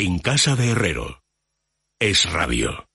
En casa de Herrero. Es rabio.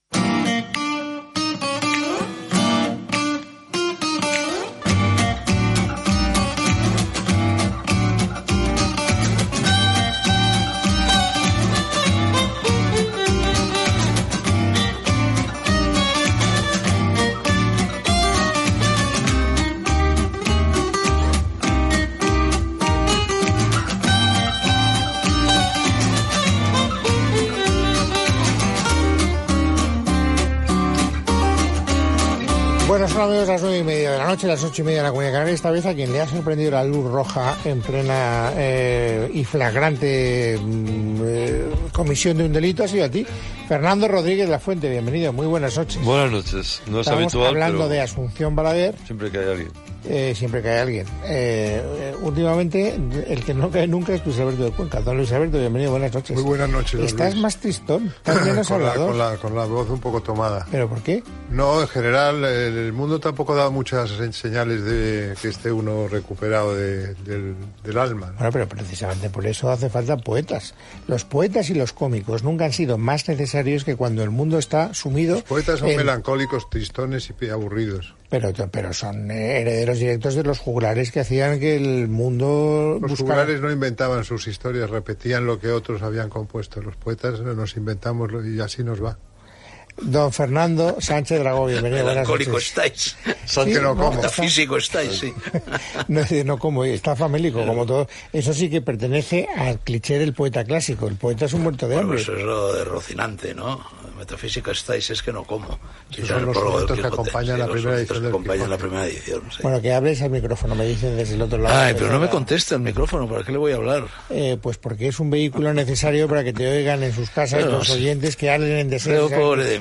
Amigos las nueve y media de la noche, las ocho y media de la Comunidad Canaria. Esta vez a quien le ha sorprendido la luz roja en plena eh, y flagrante mm, eh, comisión de un delito ha sido a ti. Fernando Rodríguez de la Fuente, bienvenido, muy buenas noches. Buenas noches. No es Estamos habitual, hablando pero de Asunción Balaguer, siempre que hay alguien. Eh, siempre hay alguien. Eh, eh, últimamente, el que no cae nunca es Luis Alberto de Cuenca. Don Luis Alberto, bienvenido, buenas noches. Muy buenas noches, don Estás Luis. más tristón, estás menos con, la, con, la, con la voz un poco tomada. ¿Pero por qué? No, en general, el, mundo tampoco da muchas señales de que esté uno recuperado de- del, del alma. ¿no? Bueno, pero precisamente por eso hace falta poetas. Los poetas y los cómicos nunca han sido más necesarios que cuando el mundo está sumido. Los poetas son en- melancólicos, tristones y aburridos. Pero, pero son eh, herederos directos de los juglares que hacían que el mundo Los buscara- juglares no inventaban sus historias, repetían lo que otros habían compuesto. Los poetas nos inventamos y así nos va. Don Fernando Sánchez Dragó, bienvenido. Melancólico noches. estáis. Sí, que no como. está- Metafísico estáis, sí. No, no como está famélico, como todo. Eso sí que pertenece al cliché del poeta clásico. El poeta es un muerto de Bueno, hambre. eso es lo de Rocinante, ¿no? Metafísico estáis, es que no como. Esos son los sonetos que acompañan sí, la los primera edición que acompañan la primera edición, sí. Bueno, que hables al micrófono, me dicen desde el otro lado. Ay, pero no me contesta el micrófono, ¿para qué le voy a hablar? Eh, pues porque es un vehículo necesario para que te oigan en sus casas Bueno, los sí. oyentes que hablen en Pero deseo.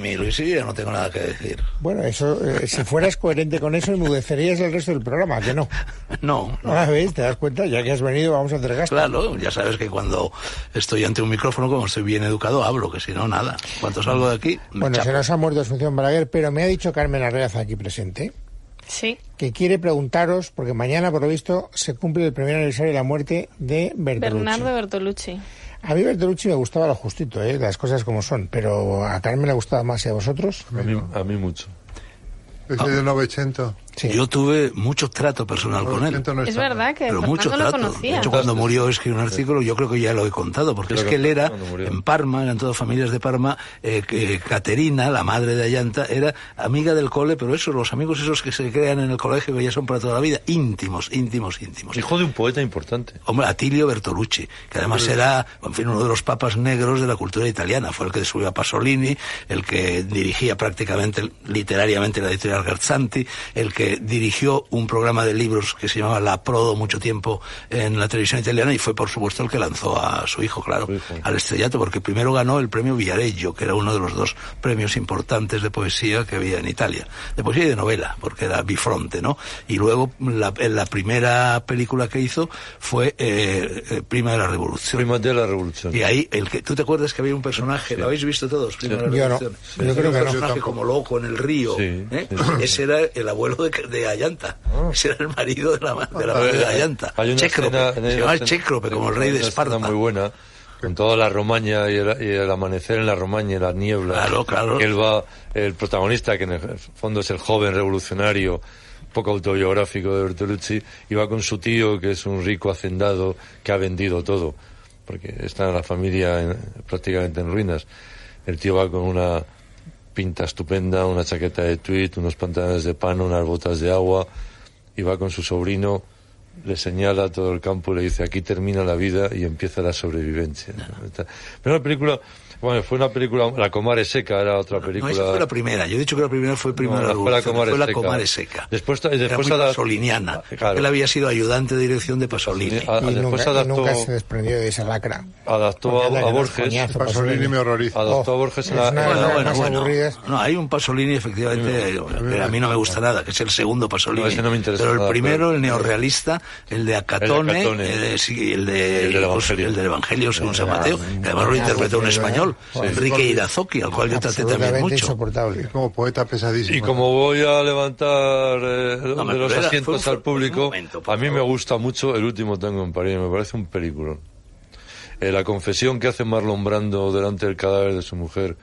Mí, Luis, sí, ya no tengo nada que decir. Bueno, eso, eh, si fueras coherente con eso, enmudecerías el resto del programa, que no. No, no. Ahora ves, te das cuenta, ya que has venido, vamos a hacer gasto. Claro, ya sabes que cuando estoy ante un micrófono, como estoy bien educado, hablo, que si no, nada. Cuando salgo de aquí, me Bueno, chapo. se nos ha muerto Asunción Balaguer, pero me ha dicho Carmen Arreaza aquí presente Sí. que quiere preguntaros, porque mañana, por lo visto, se cumple el primer aniversario de la muerte de Bertolucci. Bernardo Bertolucci. A mí Bertolucci me gustaba lo justito, ¿eh? las cosas como son, pero a Carmen le gustaba más y a vosotros. A mí, a mí mucho. Ese de Novecento. Sí. Yo tuve mucho trato personal con él. No Es verdad que Pero mucho lo trato. De conocía. hecho, cuando murió escribió un artículo, yo creo que ya lo he contado, porque Creo es que él era en Parma, eran todas familias de Parma, eh, que Caterina, la madre de Ayanta, era amiga del cole, pero eso, los amigos esos que se crean en el colegio, que ya son para toda la vida, íntimos, íntimos, íntimos. Hijo de un poeta importante. Hombre, Atilio Bertolucci, que además era, en fin, uno de los papas negros de la cultura italiana. Fue el que subió a Pasolini, el que dirigía prácticamente, literariamente, la editorial Garzanti, el que dirigió un programa de libros que se llamaba La Prodo mucho tiempo en la televisión italiana y fue, por supuesto, el que lanzó a su hijo, claro, al estrellato, porque primero ganó el premio Viareggio, que era uno de los dos premios importantes de poesía que había en Italia. De poesía y de novela, porque era bifronte, ¿no? Y luego la, la primera película que hizo fue eh, eh, Prima de la Revolución. Prima de la revolución. Y ahí, el que, ¿tú te acuerdas que había un personaje? ¿Lo habéis visto todos? Prima de la Yo no. Revolución. Yo creo que un no. personaje como loco en el río. Sí, ¿eh? sí, sí. Ese era el abuelo de, de Ayanta. Ese era el marido de la, de la madre de Ayanta. Hay una Cécrope. escena- Se llamaba escena- Cécrope, como el rey de Esparta. muy buena, con toda la romaña y el, y el amanecer en la romaña y las nieblas. Claro, claro. Él va, el protagonista, que en el fondo es el joven revolucionario, poco autobiográfico de Bertolucci, y va con su tío, que es un rico hacendado que ha vendido todo, porque está la familia en- prácticamente en ruinas. El tío va con una pinta estupenda, una chaqueta de tweed, unos pantalones de pano, unas botas de agua, y va con su sobrino, le señala todo el campo y le dice, aquí termina la vida y empieza la sobrevivencia. Pero la película, bueno, fue una película, La Comare Seca era otra No, película. esa fue la primera. Yo he dicho que la primera fue Prima No, la fue la Revolución. Comare Fue la Seca. Comare Seca. Después- Era después muy ada- pasoliniana. Claro. Él había sido ayudante de dirección de Pasolini. A- Y después nunca, y adaptó, nunca se desprendió de esa lacra. adaptó a, la a Borges, coñazo, Pasolini me horroriza. adaptó Oh, a Borges en es la, una- en la- una- Bueno, bueno. No, hay un Pasolini, efectivamente, que a mí no me gusta nada, que es el segundo Pasolini. No, ese no me interesa pero el nada, primero, pero- el neorrealista, el de Acatone, el de, sí, el de- El del Evangelio. el del Evangelio según San Mateo, que además lo interpretó un español, sí. Enrique Irazoki, al cual yo traté también mucho. insoportable. Como poeta pesadísimo. Y como voy a levantar eh, No, de los era- asientos un- al público, momento, a mí me gusta mucho El último tango en París, me parece un película. eh, la confesión que hace Marlon Brando delante del cadáver de su mujer,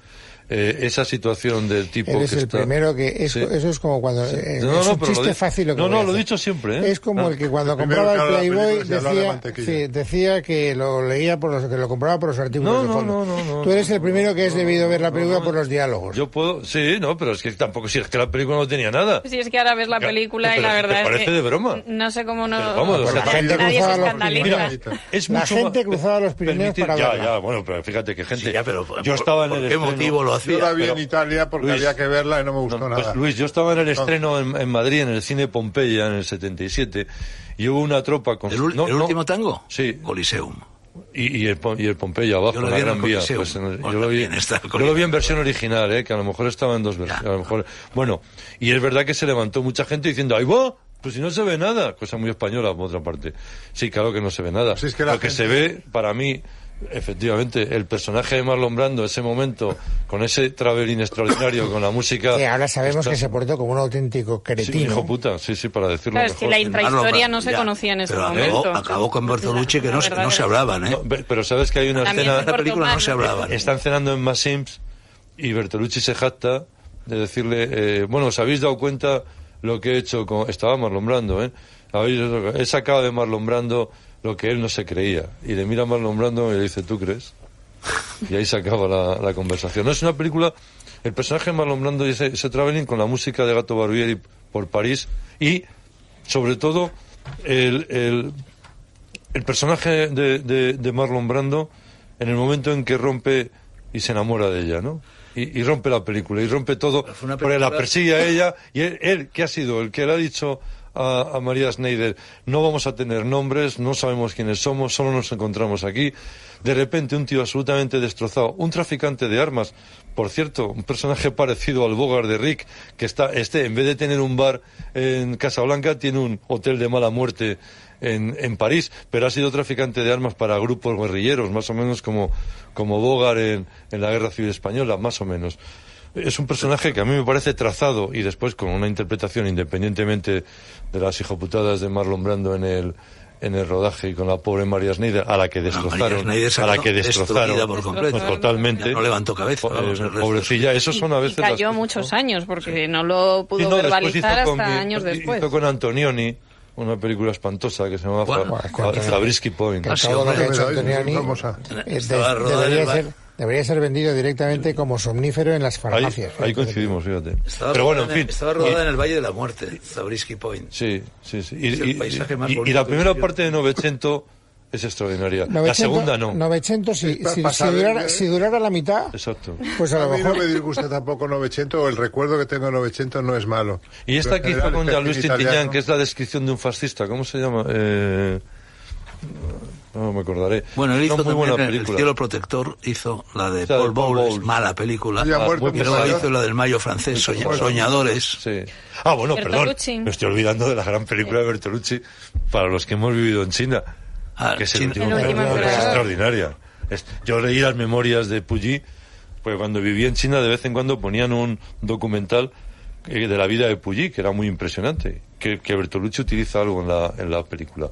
eh, esa situación del tipo Eres que el está... primero que... Es, Sí. Eso es como cuando... eh, No, es no, un pero lo chiste di- fácil lo que No, no, lo he dicho siempre, ¿eh? Es como Ah. el que cuando compraba el Playboy decía, sí, decía que lo leía por los que lo compraba por los artículos No, de no, fondo. no, no, no, Tú eres el primero que has no, debido ver la película no, por los diálogos. Yo puedo... Sí, no, pero es que tampoco... Si es que la película no tenía nada. Si es que ahora ves la película y la ¿te verdad es parece que de broma? no sé cómo no vamos, Pues la gente cruzaba los. Pirineos. Es La gente cruzaba los Pirineos para ya, verla. ya, bueno, pero fíjate que gente... Sí, ya, pero yo ¿por- estaba en ¿por el qué motivo lo hacía? Yo la vi pero- en Italia porque Luis, había que verla y no me gustó No, nada. pues, Luis, yo estaba en el estreno en, en Madrid, en el cine Pompeya, en el 77, y hubo una tropa con... ¿El, ul- no, el no, último tango? Sí. Coliseum. Y, y el, Pom- y el Pompeya abajo, Yo lo en la vi en el Gran Vía. Pues en el- Bueno, yo, lo vi, yo lo vi en versión original, ¿eh? que a lo mejor estaba en dos versiones. A lo mejor, bueno, y es verdad que se levantó mucha gente diciendo, ¡ay, va! Pues si no se ve nada, cosa muy española por otra parte. Sí, claro que no se ve nada. Pues es que la Lo que se ve, para mí, efectivamente, el personaje de Marlon Brando, ese momento, con ese traveling extraordinario, con la música... Que ahora sabemos está- que se portó como un auténtico Sí, cretino. hijo puta, sí, sí, para decirlo Claro, es que mejor. la sí. intrahistoria Ah, no se ya, conocía en ese pero momento. Acabó, acabó con Bertolucci que no, no se hablaban, ¿eh? No, pero sabes que hay una También escena... En la película no Portugal. se hablaban. Están cenando en Massims y Bertolucci se jacta de decirle, eh, bueno, ¿os habéis dado cuenta lo que he hecho con... Estaba Marlon Brando, ¿eh? Habéis- He sacado de Marlon Brando lo que él no se creía. Y le mira a Marlon Brando y le dice, ¿tú crees? Y ahí se acaba la, la conversación. No es una película... El personaje de Marlon Brando y ese, ese traveling con la música de Gato Barbieri por París y, sobre todo, el, el, el personaje de, de, de Marlon Brando en el momento en que rompe y se enamora de ella, ¿no? Y, y rompe la película, y rompe todo, porque la persigue a ella, y él, él, ¿qué ha sido? El que le ha dicho a, a María Schneider, no vamos a tener nombres, no sabemos quiénes somos, solo nos encontramos aquí. De repente un tío absolutamente destrozado, un traficante de armas, por cierto, un personaje parecido al Bogart de Rick, que está, este, en vez de tener un bar en Casablanca, tiene un hotel de mala muerte en, en París, pero ha sido traficante de armas para grupos guerrilleros, más o menos como, como en, en la Guerra Civil Española, más o menos. Es un personaje que a mí me parece trazado y después con una interpretación independientemente de las hijoputadas de Marlon Brando en el, en el rodaje y con la pobre María Schneider, a la que destrozaron, a la que destrozaron, por completo. totalmente. Ya no levantó cabeza, vamos, eh, pobrecilla, esos son a Y veces las cayó muchos años porque no lo pudo Sí, no, después verbalizar con hasta años después. Hizo con Antonioni una película espantosa que se llama ¿Cuál? Fa- ¿Cuál? Fa- Zabriskie Point. Ah, hombre, hecho muy Antonioni eh, debería, ser, debería ser vendido directamente como somnífero en las farmacias. ahí coincidimos, fíjate. Estaba Pero bueno, en rodada fin. Estaba rodada y- en el Valle de la Muerte, Zabriskie Point. Sí, sí, sí. Y, la primera parte de Novecento es extraordinaria. la 900 segunda no. 900, si, Pa- si- si durara, si durara la mitad, Exacto. pues a A lo mí no mejor... me disgusta tampoco Novecento, o el recuerdo que tengo de Novecento no es malo. Y esta Pero que hizo con Tintiñán, italiano- que es la descripción de un fascista, ¿cómo se llama? Eh, no me acordaré. Bueno, él hizo muy también buena El película. cielo protector, hizo la de O sea, Paul Paul Bowles, Bowles. mala película. Ya Ah, muerto, muy pues, Pero pesada. hizo la del Mayo francés, Soña- Soñadores. Sí. Ah, bueno, perdón. Me estoy olvidando de la gran película de Bertolucci para los que hemos vivido en China. Ah, que es el China- último El último es extraordinaria. Es- yo leí las memorias de Puyi, pues cuando vivía en China de vez en cuando ponían un documental eh, de la vida de Puyi, que era muy impresionante, que, que Bertolucci utiliza algo en la, en la película.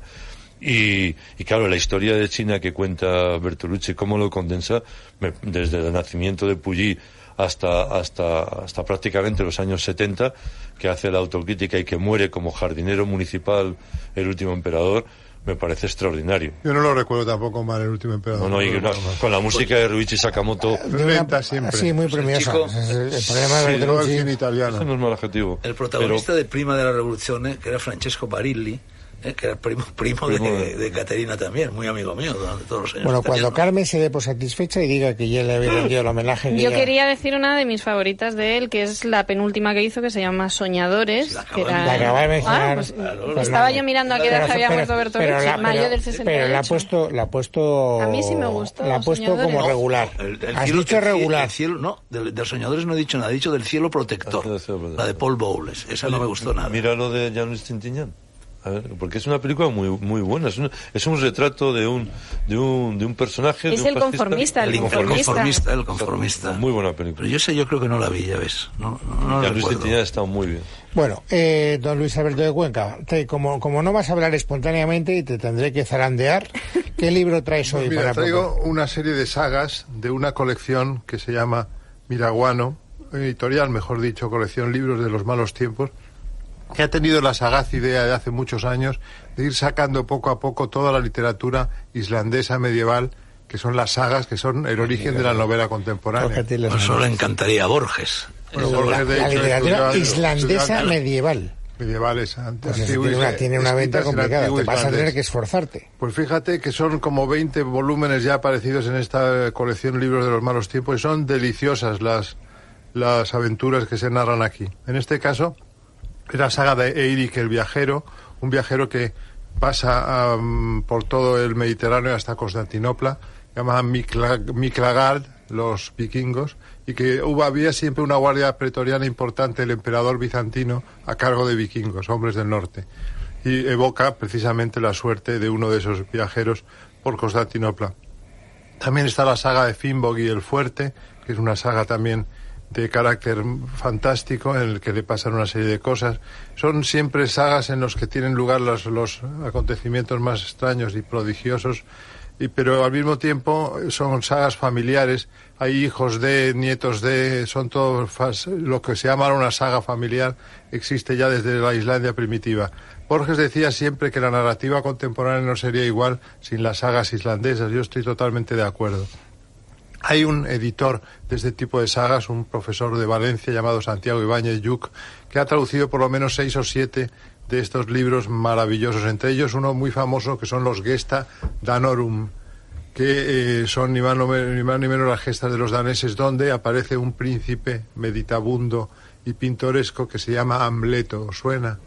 Y, y claro, la historia de China que cuenta Bertolucci, cómo lo condensa, me- desde el nacimiento de Puyi hasta, hasta, hasta prácticamente los años 70, que hace la autocrítica y que muere como jardinero municipal el último emperador, me parece extraordinario. Yo no lo recuerdo tampoco mal, el último emperador. No, no, y con la música de Ruichi Sakamoto, una- Lenta siempre. Sí, muy premiosa. chico- el, el problema de Sí, eso italiano. no es mal adjetivo. El protagonista Pero- de Prima de la Revolución, eh, que era Francesco Barilli, eh, que era primo, primo, Primo de, de- de Caterina también, muy amigo mío durante todos los años. Bueno, cuando. Carmen se dé por satisfecha y diga que ya le había rendido el homenaje. que Yo ya- quería decir una de mis favoritas de él, que es la penúltima que hizo, que se llama Soñadores. Sí, la que acabo de- era- La acaba de mencionar. Ah, pues, Claro, estaba no. yo mirando a qué Pero- edad había pero- muerto pero Bertolucci, la- mayo pero- del 68. Pero la ha puesto, la ha puesto. A mí sí me gustó, La ha puesto Soñadores. como No, regular. El- el Has cielo- dicho el regular. el cielo, no, de los soñadores no he dicho nada, he dicho del cielo protector. Ah. La de Paul Bowles, esa no me gustó nada. Mira lo de Jean-Louis Tintiñán. A ver, porque es una película muy muy buena. Es un, es un retrato de un de un, de un personaje. Es de un el conformista, el el conformista. conformista, el conformista. Muy buena película. Pero yo sé, yo creo que no la vi, ya ves. No, no, Jean-Louis recuerdo. Tintiñán está muy bien. Bueno, eh, don Luis Alberto de Cuenca, te- como, como no vas a hablar espontáneamente y te tendré que zarandear, ¿qué libro traes hoy Pues mira, para traigo una serie de sagas de una colección que se llama Miraguano, editorial, mejor dicho, colección Libros de los Malos Tiempos, que ha tenido la sagaz idea de hace muchos años de ir sacando poco a poco toda la literatura islandesa medieval, que son las sagas, que son el origen de la novela contemporánea. Pues Eso le encantaría a Borges. Bueno, La, Borges, de la hecho, literatura islandesa medieval. medievales ant- Pues antiguos, tiene una, eh, tiene una venta complicada. Te vas a tener que esforzarte. Pues fíjate que son como 20 volúmenes ya aparecidos en esta colección Libros de los Malos Tiempos y son deliciosas las, las aventuras que se narran aquí. En este caso, la saga de Eirik el viajero, un viajero que pasa am, por todo el Mediterráneo hasta Constantinopla, Mikla- Miklagard, los vikingos, y que hubo, había siempre una guardia pretoriana importante, el emperador bizantino, a cargo de vikingos, hombres del norte. Y evoca precisamente la suerte de uno de esos viajeros por Constantinopla. También está la saga de Finnbog y el Fuerte, que es una saga también de carácter fantástico en el que le pasan una serie de cosas. Son siempre sagas en los que tienen lugar los, los acontecimientos más extraños y prodigiosos, y, pero al mismo tiempo son sagas familiares. Hay hijos de, nietos de, son todos lo que se llama una saga familiar, existe ya desde la Islandia primitiva. Borges decía siempre que la narrativa contemporánea no sería igual sin las sagas islandesas. Yo estoy totalmente de acuerdo. Hay un editor de este tipo de sagas, un profesor de Valencia llamado Santiago Ibáñez Yuc, que ha traducido por lo menos seis o siete de estos libros maravillosos, entre ellos uno muy famoso que son los Gesta Danorum, que eh, son ni más, ni más ni menos las gestas de los daneses, donde aparece un príncipe meditabundo y pintoresco que se llama Amleto. ¿Os ¿Suena?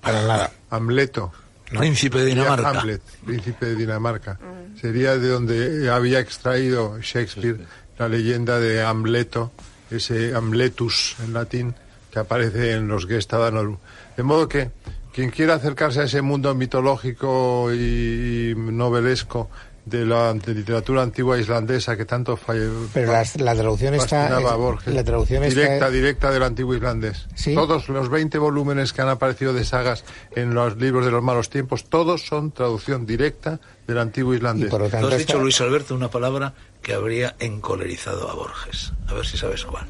Para nada. Amleto. Príncipe de Dinamarca. Hamlet, príncipe de Dinamarca. Sería de donde había extraído Shakespeare la leyenda de Amleto, ese Amletus en latín, que aparece en los Gesta Danorum. De modo que quien quiera acercarse a ese mundo mitológico y, y novelesco de la de literatura antigua islandesa que tanto falle- Pero las- la traducción está. Borges. la traducción está- directa, directa del antiguo islandés. ¿Sí? Todos los 20 volúmenes que han aparecido de sagas en los libros de los malos tiempos, todos son traducción directa del antiguo Y islandés. por lo Tú tanto. has dicho, Luis Alberto, una palabra que habría encolerizado a Borges. A ver si sabes cuál.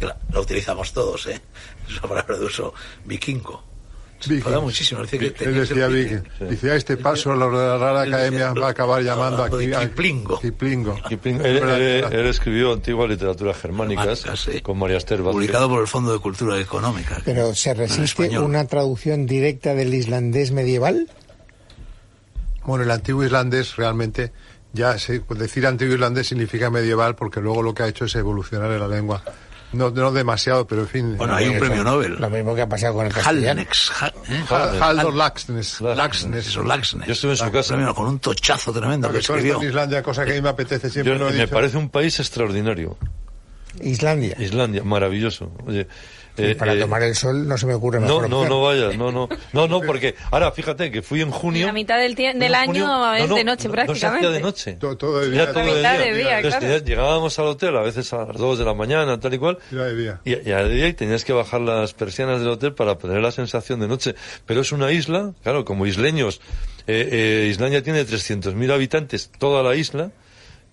La, la utilizamos todos, ¿eh? Es una palabra de uso vikingo. Enfada muchísimo. Dice que Él decía viking. Viking. Dice, a este paso la Real Academia va a acabar llamando aquí a Kiplingo. Kiplingo. Kipling- él, él- él escribió antiguas literaturas germánicas con María Esther Vázquez. Publicado por el Fondo de Cultura Económica. Pero ¿se resiste una traducción directa del islandés medieval? Bueno, el antiguo islandés realmente, ya se, pues decir antiguo islandés significa medieval porque luego lo que ha hecho es evolucionar en la lengua. No, no demasiado, pero en fin. Bueno, hay un Eso, premio Nobel. Lo mismo que ha pasado con el castellano. Halnex. Ha- ¿eh? Haldor Laxness. Laxness, eso, Laxness. Yo estuve en su casa. Premio con un tochazo tremendo que Porque esto escribió. en Islandia, cosa que a mí me apetece siempre. Yo- lo he me dicho. parece un país extraordinario. Islandia. Islandia, maravilloso. Oye, eh, para eh, tomar el sol no se me ocurre mejor no, no, no vayas, no, no, no, no, porque ahora fíjate que fui en junio. La mitad del junio- año es no, no, de noche, no, No se hacía prácticamente. de noche. Todo- todo de Era día. todo La de día. de día, Entonces, claro. tenías- llegábamos al hotel a veces a las 2 de la mañana, tal y cual, de día. y, y al día y tenías que bajar las persianas del hotel para tener la sensación de noche. Pero es una isla, claro, como isleños. eh, eh, Islandia tiene 300.000 habitantes, toda la isla.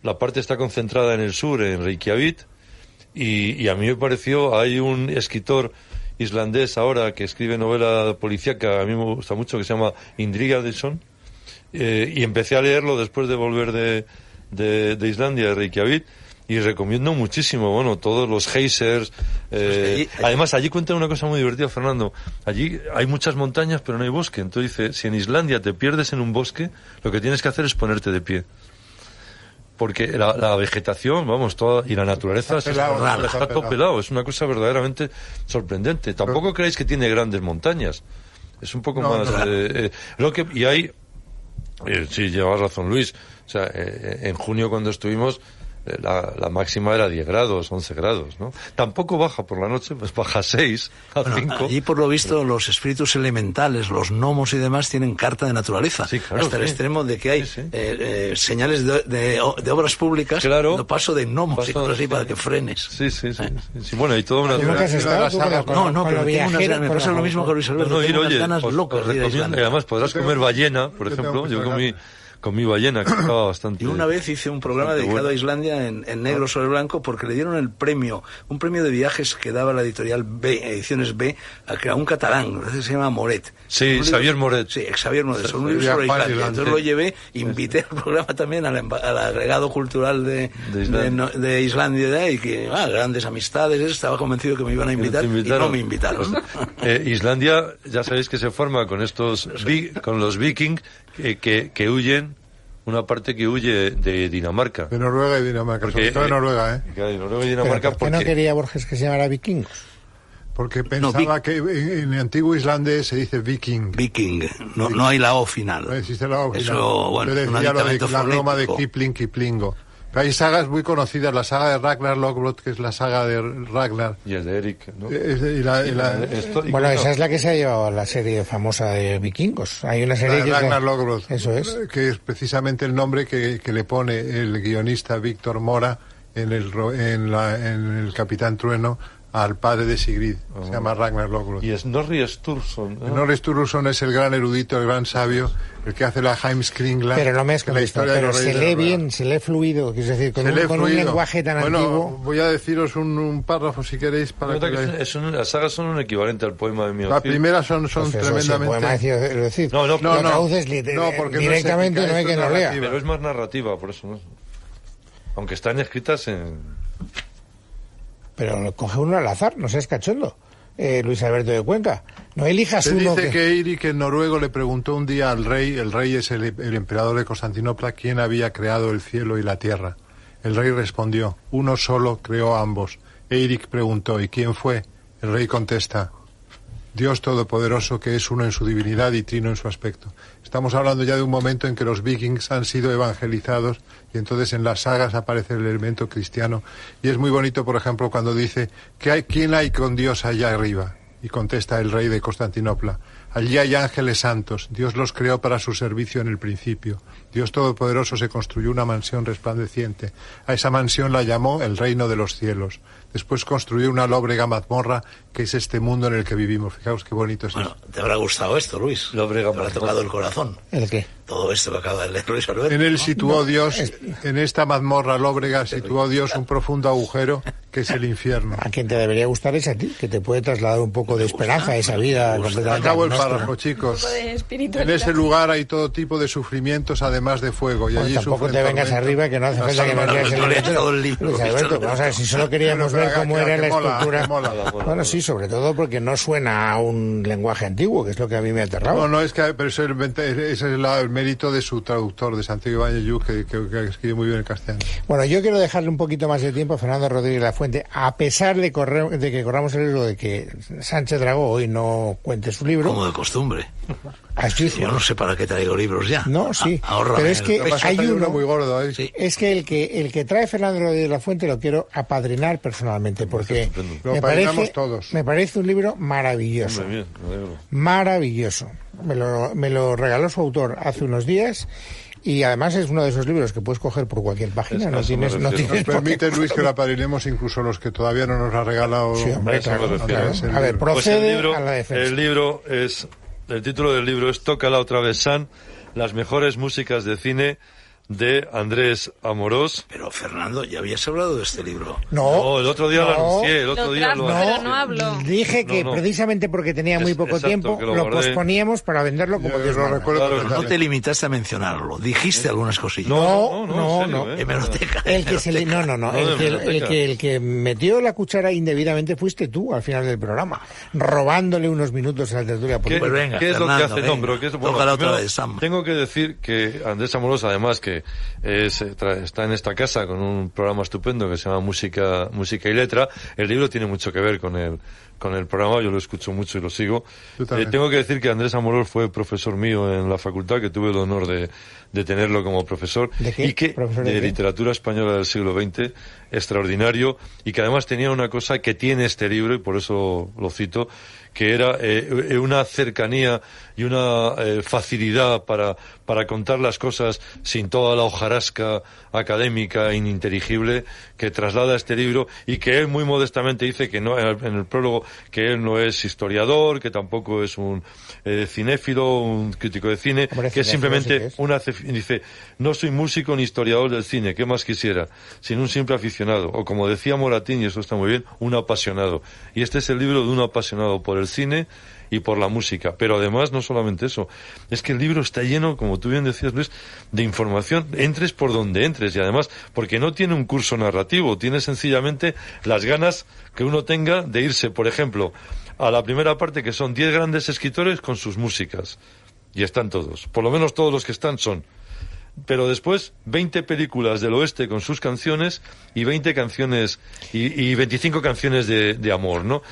La parte está concentrada en el sur, en Reykjavik. Y, y a mí me pareció, hay un escritor islandés ahora que escribe novela policíaca, a mí me gusta mucho, que se llama Indridason. Eh, y empecé a leerlo después de volver de, de, de Islandia, de Reykjavik. Y recomiendo muchísimo, bueno, todos los geysers. eh, allí- Además, allí cuenta una cosa muy divertida, Fernando. Allí hay muchas montañas, pero no hay bosque. Entonces dice, si en Islandia te pierdes en un bosque, lo que tienes que hacer es ponerte de pie. Porque la, la vegetación, vamos, toda, y la naturaleza Está se- pelado, está, está todo pelado. Es una cosa verdaderamente sorprendente. Tampoco creéis que tiene grandes montañas. Es un poco No, más... no. eh, eh, lo que, y hay... eh, sí, llevas razón, Luis. O sea, eh, en junio cuando estuvimos... eh, la, la máxima era 10 grados, 11 grados, ¿no? Tampoco baja por la noche, pues baja a 6, a Bueno, 5. allí por lo visto los espíritus elementales, los gnomos y demás tienen carta de naturaleza. Sí, claro, hasta el sí. extremo de que hay Sí, sí. eh, eh, señales de, de- de obras públicas Claro. no paso de gnomos y Paso- cosas así para que frenes. Sí, sí, sí, sí, sí. Bueno, hay toda una... ¿Tú nunca has Mira, estado la tú con saga- lo- con- No, no, con pero unas viajero, me pasa lo no, mismo que Luis No, Alberto. no, ir, tengo unas oye, ganas os- locas os de ir a recomiendo- y además podrás comer ballena, por ejemplo. Yo comí, ganas. comí ballena, que estaba bastante... Y una vez hice un programa dedicado a. Islandia en, en negro sobre blanco porque le dieron el premio, un premio de viajes que daba la editorial B, Ediciones B, a, que- a un catalán, que se llama Moret. Sí, Xavier Moret. Sí, Xavier Moret, sobre un libro Viajar sobre a Islandia. Islandia. Entonces lo llevé, invité al programa también al, al agregado cultural de, De Islandia. de no- de Islandia y que, ah, grandes amistades, estaba convencido que me iban a invitar y no me invitaron. Eh, Islandia, ya sabéis que se forma con estos, con los vikings que, que, que huyen, una parte que huye de Dinamarca. De Noruega y Dinamarca, Porque, sobre todo de eh, Noruega, ¿eh? Claro, de Noruega y Pero Dinamarca ¿por qué no porque- quería Borges que se llamara vikingos? Porque pensaba que en, en el antiguo islandés se dice viking. Viking, no, no hay la O final. No existe la original. Eso, bueno, Yo es un decía lo de la broma de. Kipling, Kiplingo. Pero hay sagas muy conocidas, la saga de Ragnar Lothbrok, que es la saga de Ragnar. Y el de Eric, ¿no? Es de- y la- y la- Esto- y Bueno, no, esa es la que se ha llevado la serie famosa de vikingos. Hay una la serie de que... Ragnar Lothbrok. Eso es. Que es precisamente el nombre que, que le pone el guionista Víctor Mora en el, ro- en, la- en el Capitán Trueno al padre de Sigrid. Se llama Ragnar Lothbrok. Y Snorri Sturluson. ¿no? Norris Sturluson es el gran erudito, el gran sabio, el que hace la Heimskringla. Pero no me en la historia de Pero los se lee bien, se lee fluido. Es decir, con, Se un, con un lenguaje tan bueno, antiguo. voy a deciros un, un párrafo si queréis para Nota que que veáis. es un- las sagas son un equivalente al poema de mi La primera son, son Pues eso, sí, tremendamente... poema decir, decir, No, no, lo no, no. traduces No, porque no es directamente, no hay que es no lea. Pero es más narrativa, por eso no. Aunque están escritas en. Pero coge uno al azar, no seas cachondo. Eh, Luis Alberto de Cuenca. No elijas Se uno dice que... que Eirik, el noruego, le preguntó un día al rey, el rey es el, el emperador de Constantinopla, quién había creado el cielo y la tierra. El rey respondió, uno solo creó ambos. Eirik preguntó, ¿y quién fue? El rey contesta, Dios Todopoderoso que es uno en su divinidad y trino en su aspecto. Estamos hablando ya de un momento en que los vikings han sido evangelizados y entonces en las sagas aparece el elemento cristiano. Y es muy bonito, por ejemplo, cuando dice, ¿qué hay, ¿quién hay con Dios allá arriba? Y contesta el rey de Constantinopla, allí hay ángeles santos, Dios los creó para su servicio en el principio. Dios Todopoderoso se construyó una mansión resplandeciente. A esa mansión la llamó el reino de los cielos. Después construyó una lóbrega mazmorra que es este mundo en el que vivimos. Fijaos qué bonito es Bueno, eso. te habrá gustado esto, Luis. Lóbrega Te habrá tocado el corazón. ¿El qué? Todo esto que acaba de leer Luis Alberto. En él situó Dios, en esta mazmorra lóbrega situó Dios un profundo agujero que es el infierno. A quien te debería gustar es a ti, que te puede trasladar un poco de esperanza a esa vida completamente Acabo el párrafo, chicos. En ese lugar hay todo tipo de sufrimientos, además de fuego. Y Bueno, allí tampoco te vengas tormento. arriba, que no hace falta que me almas- leas el libro. Luis Alberto, vamos a ver, si solo queríamos ver cómo era la estructura. Bueno, sí, sobre todo porque no suena a un lenguaje antiguo, que es lo que a mí me aterraba. No, no, es que pero eso es el, ese es la- el mérito de su traductor, de Santiago Ibáñez Lluch, que, que, que escribe muy bien el castellano. Bueno, yo quiero dejarle un poquito más de tiempo a Fernando Rodríguez La Fuente, a pesar de, correr- de que corramos el riesgo de que Sánchez Dragó hoy no cuente su libro. Como de costumbre. Así Yo no sé para qué traigo libros ya. No, sí. A- ahórrame Pero es que hay uno muy gordo ahí. Sí. Es que el que el que trae Fernando Rodríguez La Fuente lo quiero apadrinar personalmente porque Lo me apadrinamos parece, todos. me parece un libro maravilloso. Hombre, bien, me alegro. Maravilloso. Me lo, me lo regaló su autor hace unos días y además es uno de esos libros que puedes coger por cualquier página. Es- No tienes, no tienes Nos permite, Luis, que lo apadrinemos incluso los que todavía no nos ha regalado. Sí, hombre, claro, claro. A ver. Pues el procede libro, a la defensa. el libro es, el título del libro es Tócala otra vez, San, las mejores músicas de cine de Andrés Amorós. Pero Fernando, ya habías hablado de este libro. No, No, el otro día lo no. anuncié, el otro Lo día lo trajo, anuncié. pero no hablo. Dije que No, no. precisamente porque tenía muy poco exacto, tiempo lo lo, posponíamos para venderlo como Dios lo recuerdo Claro, Pero no te limitaste a mencionarlo. Dijiste algunas cosillas. No, no, No, no, en no, serio, no. ¿eh? Hemeroteca. El que se no, no, no. No, el, que, el, biblioteca. que, el que metió la cuchara indebidamente fuiste tú al final del programa, robándole unos minutos a la tertulia. ¿Qué. Pues venga, qué es lo que Fernando, hace? venga. No, pero ¿qué es, bueno, primero. Tengo que decir que Andrés Amorós, además, que es, eh, está en esta casa con un programa estupendo que se llama Música, Música y Letra, el libro tiene mucho que ver con el, con el programa, yo lo escucho mucho y lo sigo. Eh, tengo que decir que Andrés Amorós fue profesor mío en la facultad, que tuve el honor de, de tenerlo como profesor. ¿De qué? Y que, ¿Profesor de de qué? literatura española del siglo XX, extraordinario, y que además tenía una cosa que tiene este libro, y por eso lo cito, que era eh, eh, una cercanía y una eh, facilidad para, para contar las cosas sin toda la hojarasca académica e ininteligible que traslada este libro y que él muy modestamente dice que no en el, en el prólogo que él no es historiador, que tampoco es un eh, cinéfilo, un crítico de cine, Hombre, que es sí simplemente que es. una dice no soy músico ni historiador del cine, ¿qué más quisiera? Sin un simple aficionado o como decía Moratín y eso está muy bien, un apasionado. Y este es el libro de un apasionado por el cine y por la música. Pero además, no solamente eso, es que el libro está lleno, como tú bien decías, Luis, de información, entres por donde entres. Y además, porque no tiene un curso narrativo, tiene sencillamente las ganas que uno tenga de irse, por ejemplo, a la primera parte, que son 10 grandes escritores con sus músicas. Y están todos. Por lo menos todos los que están son pero después 20 películas del oeste con sus canciones y 20 canciones y, y 25 canciones de, de amor, ¿no?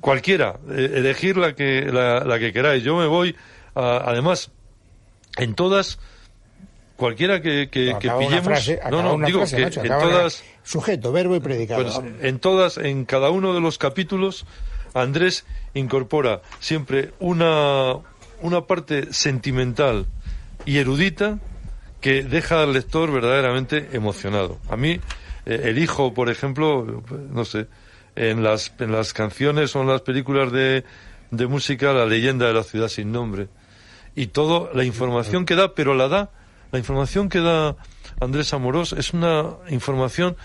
Cualquiera, eh, elegir la que, la, la que queráis. Yo me voy, a- además, en todas, cualquiera que, que, que Acaba una pillemos. frase, no, no, una digo frase, que en una- todas. Sujeto, verbo y predicado. Pues en todas, en cada uno de los capítulos, Andrés incorpora siempre una, una parte sentimental y erudita que deja al lector verdaderamente emocionado. A mí, eh, el hijo, por ejemplo, no sé, en las, en las canciones o en las películas de, de música, la leyenda de la ciudad sin nombre. Y toda la información que da, pero la da, la información que da Andrés Amorós es una información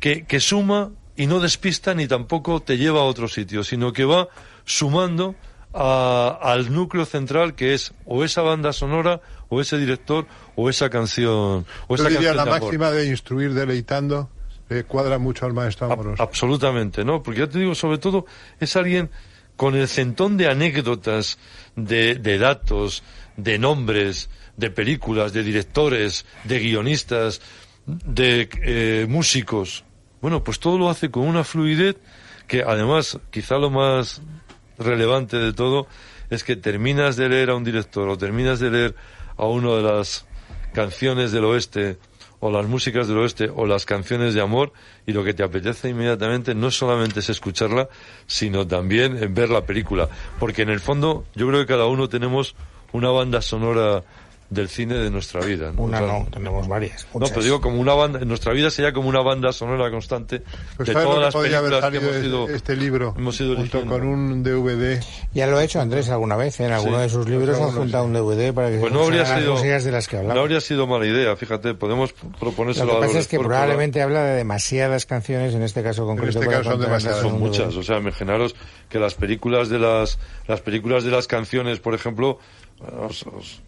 que, que suma y no despista ni tampoco te lleva a otro sitio, sino que va sumando a- al núcleo central que es o esa banda sonora o ese director o esa canción o Yo esa diría canción la de máxima de instruir deleitando le cuadra mucho al maestro Ab- Amorós. absolutamente, ¿no? Porque ya te digo, sobre todo, es alguien con el centón de anécdotas, de, de datos, de nombres, de películas, de directores, de guionistas, de eh, músicos. Bueno, pues todo lo hace con una fluidez que además, quizá lo más relevante de todo, es que terminas de leer a un director o terminas de leer a una de las canciones del oeste o las músicas del oeste o las canciones de amor y lo que te apetece inmediatamente no solamente es escucharla, sino también ver la película. Porque en el fondo yo creo que cada uno tenemos una banda sonora del cine de nuestra vida. ¿no? Una O sea, no, tenemos varias. no, pero digo como una banda, en nuestra vida sería como una banda sonora constante Pues de ¿sabes lo todas que las podría haber películas que hemos de ido este libro hemos ido junto eligiendo. con un DVD? Ya lo ha hecho Andrés alguna vez. En alguno Sí. de sus libros han Algunos, juntado un DVD para que Pues se no habría las sido de las que no hablaba. habría sido mala idea, fíjate, podemos proponérselo Lo que a los pasa es que probablemente habla de demasiadas canciones, en este caso concreto. este para caso son demasiadas. en son muchas, o sea, imaginaros que las películas de las las películas de las canciones, por ejemplo, os, os-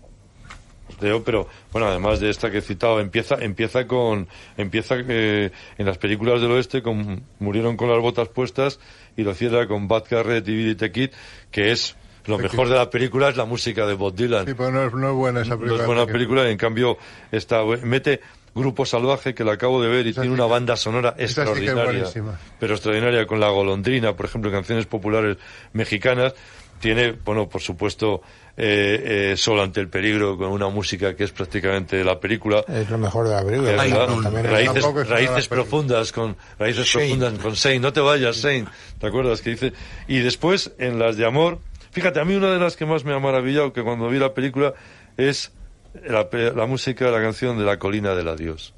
os leo, pero bueno, además de esta que he citado, empieza empieza con empieza eh, en las películas del oeste con murieron con las botas puestas y lo cierra con Bad Garrett y the Kid, que es lo mejor de la película es la música de Bob Dylan. Sí, pero no es, no es buena esa No película. es buena película, en cambio está mete Grupo Salvaje que la acabo de ver y Esa tiene sí una banda sonora sí extraordinaria, buenísima. pero extraordinaria con la golondrina, por ejemplo, canciones populares mexicanas. Tiene, bueno, por supuesto, eh, eh, Solo ante el peligro con una música que es prácticamente la película. Es lo mejor de la película. Ay, no, También raíces raíces profundas con raíces Shane. profundas con Saint no te vayas Saint te acuerdas que dice y después en las de amor fíjate a mí una de las que más me ha maravillado que cuando vi la película es la, la música de la canción de la colina del adiós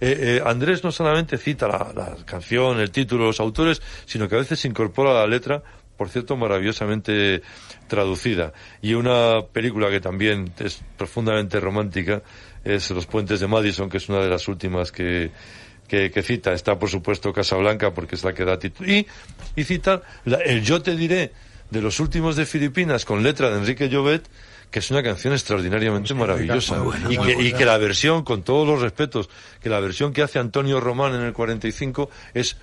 eh, eh, Andrés no solamente cita la, la canción, el título, los autores, sino que a veces incorpora la letra, por cierto, maravillosamente traducida. Y una película que también es profundamente romántica es Los puentes de Madison, que es una de las últimas que, que, que cita. Está, por supuesto, Casablanca, porque es la que da título. Y, y cita la- el Yo te diré de los últimos de Filipinas, con letra de Enrique Llobet, que es una canción extraordinariamente maravillosa. muy buena, y, que, y que la versión, con todos los respetos, que la versión que hace Antonio Román en el 45 es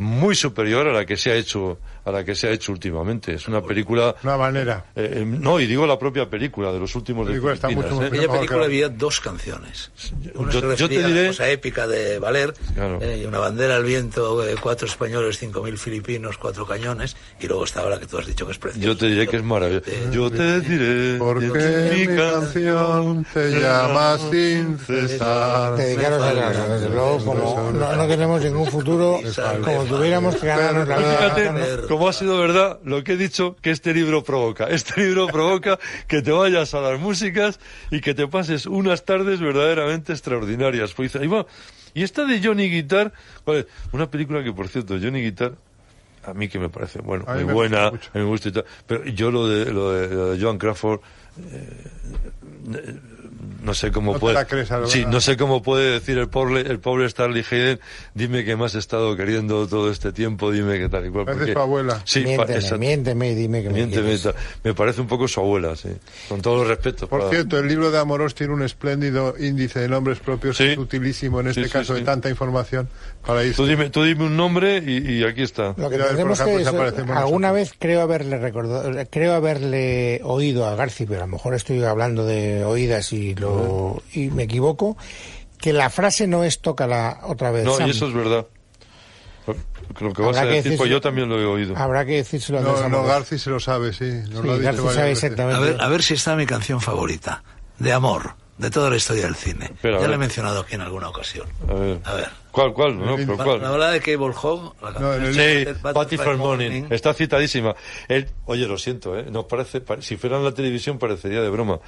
muy superior a la que se ha hecho a la que se ha hecho últimamente. Es una película Una manera. eh, eh, no, y digo la propia película de los últimos de La película está Filipinas, mucho ¿eh? En aquella película había dos canciones. Una yo- se yo te refería a diré- la cosa épica de Valer, Claro. eh, y una bandera al viento, eh, cuatro españoles, cinco mil filipinos, cuatro cañones, y luego estaba la que tú has dicho que es preciosa. Yo te diré que es maravilloso. Yo te diré Porque mi canción te llama sin cesar. Dedicaros a eso, desde luego, como no, no tenemos ningún futuro, como tuviéramos que ganarnos la vida. Fíjate cómo ha sido verdad lo que he dicho que este libro provoca. Este libro provoca que te vayas a las músicas y que te pases unas tardes verdaderamente extraordinarias. Pues, y, esta de Johnny Guitar, una película que, por cierto, Johnny Guitar, a mí que me parece, bueno, muy me buena, a mí me gusta y tal, pero yo lo de, lo de, lo de Joan Crawford, eh, no sé cómo No puede crees, sí, no sé cómo puede decir el pobre el pobre Starley Hayden dime que me has estado queriendo todo este tiempo dime que tal y cual Parece porque- su abuela. sí Miénteme, exacto. miénteme dime que me Miénteme, tal. me parece un poco su abuela sí con todo el respeto Por para- cierto, el libro de Amorós tiene un espléndido índice de nombres propios, Sí. que es utilísimo en este Sí, sí, caso sí. de tanta información tú dime tú dime un nombre y, y aquí está Lo que a tendremos que es- alguna nosotros. vez creo haberle recordado, creo haberle oído a Garci, pero a lo mejor estoy hablando de oídas y lo y me equivoco, que la frase no es tócala otra vez. no Sam. y eso es verdad lo que vas a decir pues yo también lo he oído Habrá que decírselo a No, Andrés no. Garci se lo sabe, sí. Nos Sí, lo ha dicho Garci varias sabe exactamente. A ver, a ver si está mi canción favorita, de amor, de toda la historia del cine. Ya ver. la he mencionado aquí en alguna ocasión. a ver A ver. cuál cuál no pero cuál la balada de Cable Hog, la No, el- Sí, Patty for Morning. Morning. Está citadísima. El- oye, lo siento, ¿eh? Nos parece, pare- si fuera en la televisión parecería de broma.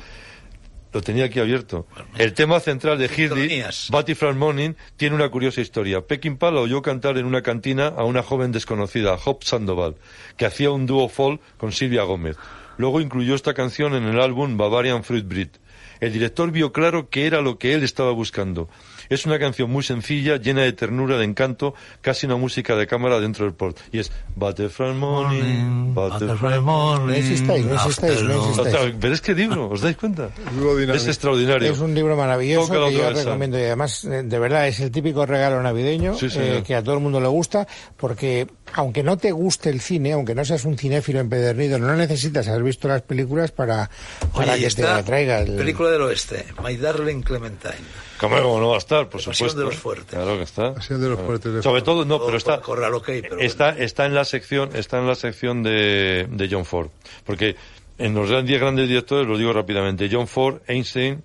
Lo tenía aquí abierto. El tema central de Hirdi. Batty for Morning, tiene una curiosa historia. Peckinpah la oyó cantar en una cantina a una joven desconocida, Hope Sandoval, que hacía un dúo folk con Silvia Gómez. Luego incluyó esta canción en el álbum Bavarian Fruit Breed. El director vio claro que era lo que él estaba buscando. Es una canción muy sencilla, llena de ternura, de encanto, casi una música de cámara dentro del port. Y es Butterfly Morning, Butterfly Morning. No insistáis, no insistáis, no insistáis. Pero es que libro, ¿os dais cuenta? Es extraordinario. Es un libro maravilloso que yo recomiendo y además eh, de verdad es el típico regalo navideño Sí, eh, que a todo el mundo le gusta porque aunque no te guste el cine, aunque no seas un cinéfilo empedernido, no necesitas haber visto las películas para, para Oye, que te atraiga el... Película del oeste, My Darling Clementine. ¿Cómo cómo no va a estar? Por Pasión supuesto. de los fuertes. Claro que está. Pasión de los fuertes de Sobre todo, no, Todo pero está, puede correr al ok, pero está, está en la sección, está en la sección de, de John Ford. Porque en los 10 grandes directores, los digo rápidamente, John Ford, Einstein,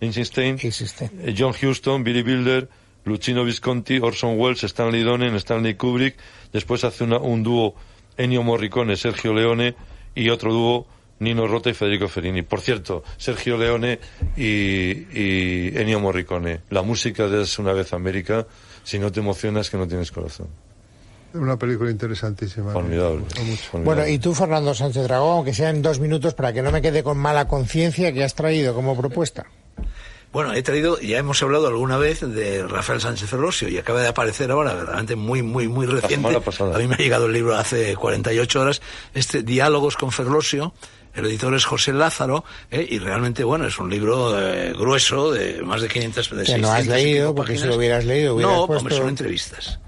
Einstein, eh, John Huston, Billy Wilder, Luchino Visconti, Orson Welles, Stanley Donen, Stanley Kubrick. Después hace una- un dúo Ennio Morricone, Sergio Leone y otro dúo Nino Rota y Federico Fellini. Por cierto, Sergio Leone y, y Ennio Morricone. La música de Es una vez América, si no te emocionas que no tienes corazón. Una película interesantísima. Formidable. Gustó mucho. Bueno, Formidable. y tú, Fernando Sánchez Dragón, aunque sea en dos minutos, para que no me quede con mala conciencia, que has traído como propuesta? Bueno, he traído, ya hemos hablado alguna vez de Rafael Sánchez Ferlosio y acaba de aparecer ahora, verdaderamente muy, muy, muy reciente. semana pasada. A mí me ha llegado el libro hace 48 horas, este Diálogos con Ferlosio. El editor es José Lázaro ¿eh? y realmente, bueno, es un libro eh, grueso de más de 500 de Que no has 600 y leído, porque si páginas. lo hubieras leído, hubieras No, puesto- hombre, son entrevistas.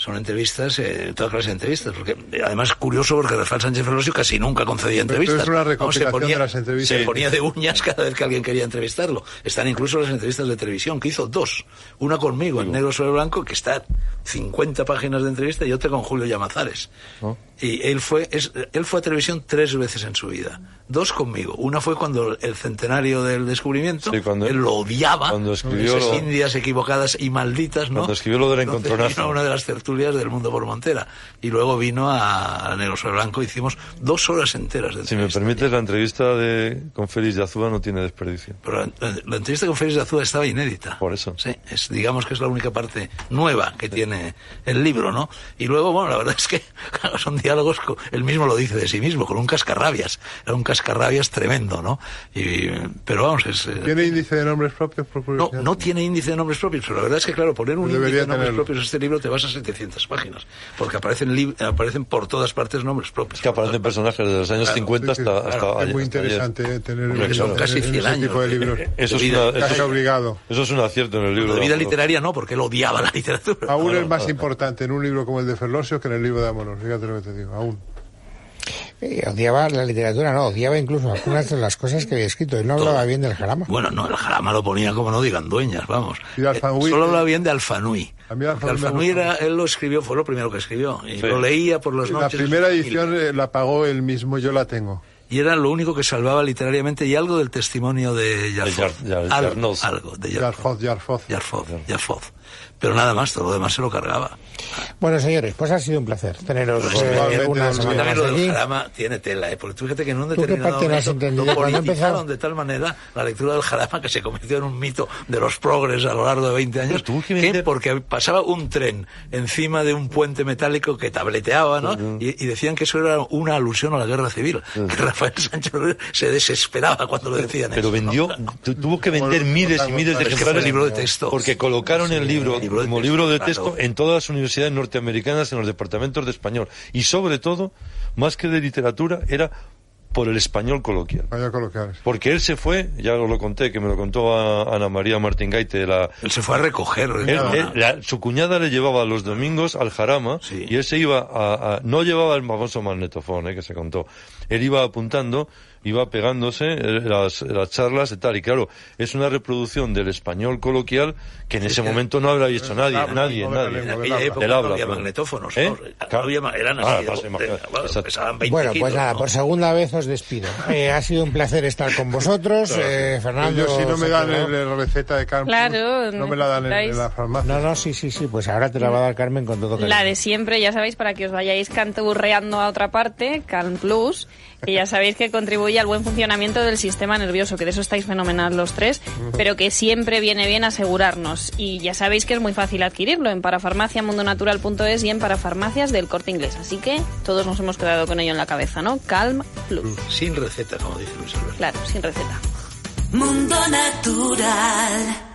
Son entrevistas, eh, toda clase de entrevistas, porque eh, además es curioso porque Rafael Sánchez Ferlosio casi nunca concedía Pero entrevistas. es una Vamos, se ponía- de las entrevistas. Se ponía de uñas cada vez que alguien quería entrevistarlo. Están incluso las entrevistas de televisión, que hizo dos. Una conmigo, en negro sobre blanco, que está 50 páginas de entrevista, y otra con Julio Llamazares. ¿No? Y él fue, es, él fue a televisión tres veces en su vida. Dos conmigo. Una fue cuando el centenario del descubrimiento, Sí, cuando- él lo odiaba. cuando escribió esas lo- indias equivocadas y malditas, ¿no? Cuando escribió lo del encontronazo. una de las tertulias del Mundo por Montera. Y luego vino a, a Negro sobre Blanco, hicimos dos horas enteras de Si me permites, la entrevista de, con Félix de Azúa no tiene desperdicio. Pero la, la- la entrevista con Félix de Azúa estaba inédita. Por eso. Sí, es, digamos que es la única parte nueva que tiene el libro, ¿no? Y luego, bueno, la verdad es que claro, son diálogos, co- él mismo lo dice de sí mismo, con un cascarrabias. Era un cascarrabias tremendo, ¿no? Y, pero vamos, es... eh, ¿Tiene índice de nombres propios? Por no, curiosidad? no tiene índice de nombres propios, pero la verdad es que, claro, poner un Debería índice de nombres tenerlo. propios a este libro te vas a 700 700 páginas, porque aparecen, aparecen por todas partes nombres propios. Es que aparecen personajes de los años Claro, 50 Sí, hasta, hasta claro, ayer- es muy ayer. interesante tener claro. en Casi ese 100 años tipo de libros. Eso es, una- Casi eso- obligado. eso es un acierto en el libro. de vida literaria no, porque él odiaba la literatura. Aún es más claro. importante en un libro como el de Ferlosio que en el libro de Amoros. Fíjate lo que te digo, aún. Eh, odiaba la literatura, no, odiaba incluso algunas de las cosas que había escrito. Él no hablaba bien del jarama. Bueno, no, el jarama lo ponía como no digan dueñas, vamos. Y de Alfanui, Eh, Solo hablaba bien de Alfanui. A mí Alfanui era, él lo escribió, fue lo primero que escribió. Y Sí. lo leía por las La noches. primera y- edición eh, la pagó él mismo, yo la tengo. Y era lo único que salvaba literariamente y algo del testimonio de Yarfoz. Yar- Yar- algo, Yarnoz. algo de Yarfoz. Yarfoz, Yarfoz. Yarfoz, Yarfoz. Pero nada más, todo lo demás se lo cargaba. Bueno, señores, pues ha sido un placer teneros Pues, eh, una semana También más lo del aquí. jarama tiene tela, ¿eh? porque tú fíjate que en un ¿Tú determinado parte no has momento entendido? lo politizaron de tal manera la lectura del jarama que se convirtió en un mito de los progres a lo largo de 20 años, tuvo que porque pasaba un tren encima de un puente metálico que tableteaba, ¿no? y, y decían que eso era una alusión a la guerra civil, que Rafael Sánchez se desesperaba cuando lo decían Pero eso, vendió, ¿no? tu- tuvo que vender miles y miles de claro, es que fue el ejemplares. libro de texto. Porque colocaron el libro libro como texto, libro de claro. texto en todas las universidades norteamericanas, en los departamentos de español. Y sobre todo, más que de literatura, era por el español coloquial. Vaya coloquiales. Porque él se fue, ya os lo conté, que me lo contó a Ana María Martín Gaite, la, Él se fue a recoger. él- ¿no? él- la- su cuñada le llevaba los domingos al jarama Sí. y él se iba a, a- no llevaba el famoso magnetofón eh, que se contó él iba apuntando iba pegándose eh, las, las charlas y tal y claro es una reproducción del español coloquial que en ese momento no habrá hecho nadie habla, nadie de nadie En aquella época no habla, había pero- magnetófonos, ¿Eh? ¿no? Claro. Había- eran Ah, así, pues, de- imagínate. bueno, Exacto. pesaban 20 Bueno, pues kilos, nada, ¿no? por segunda vez os despido. Eh, ha sido un placer estar con vosotros, eh, Fernando. Yo si no me dan la receta de Carmen, Claro, no me la dan en la farmacia. No, no, sí, sí, sí, pues ahora te la va a dar Carmen con todo cariño. La de siempre, ya sabéis, para que os vayáis canturreando a otra parte, Calm Plus, que ya sabéis que contribuye al buen funcionamiento del sistema nervioso, que de eso estáis fenomenal los tres, pero que siempre viene bien asegurarnos. Y ya sabéis que es muy fácil adquirirlo en parafarmaciamundonatural.es y en parafarmacias del corte inglés. Así que todos nos hemos quedado con ello en la cabeza, ¿no? Calm Plus. Sin receta, como dice Luis Alberto. Claro, sin receta. Mundo Natural.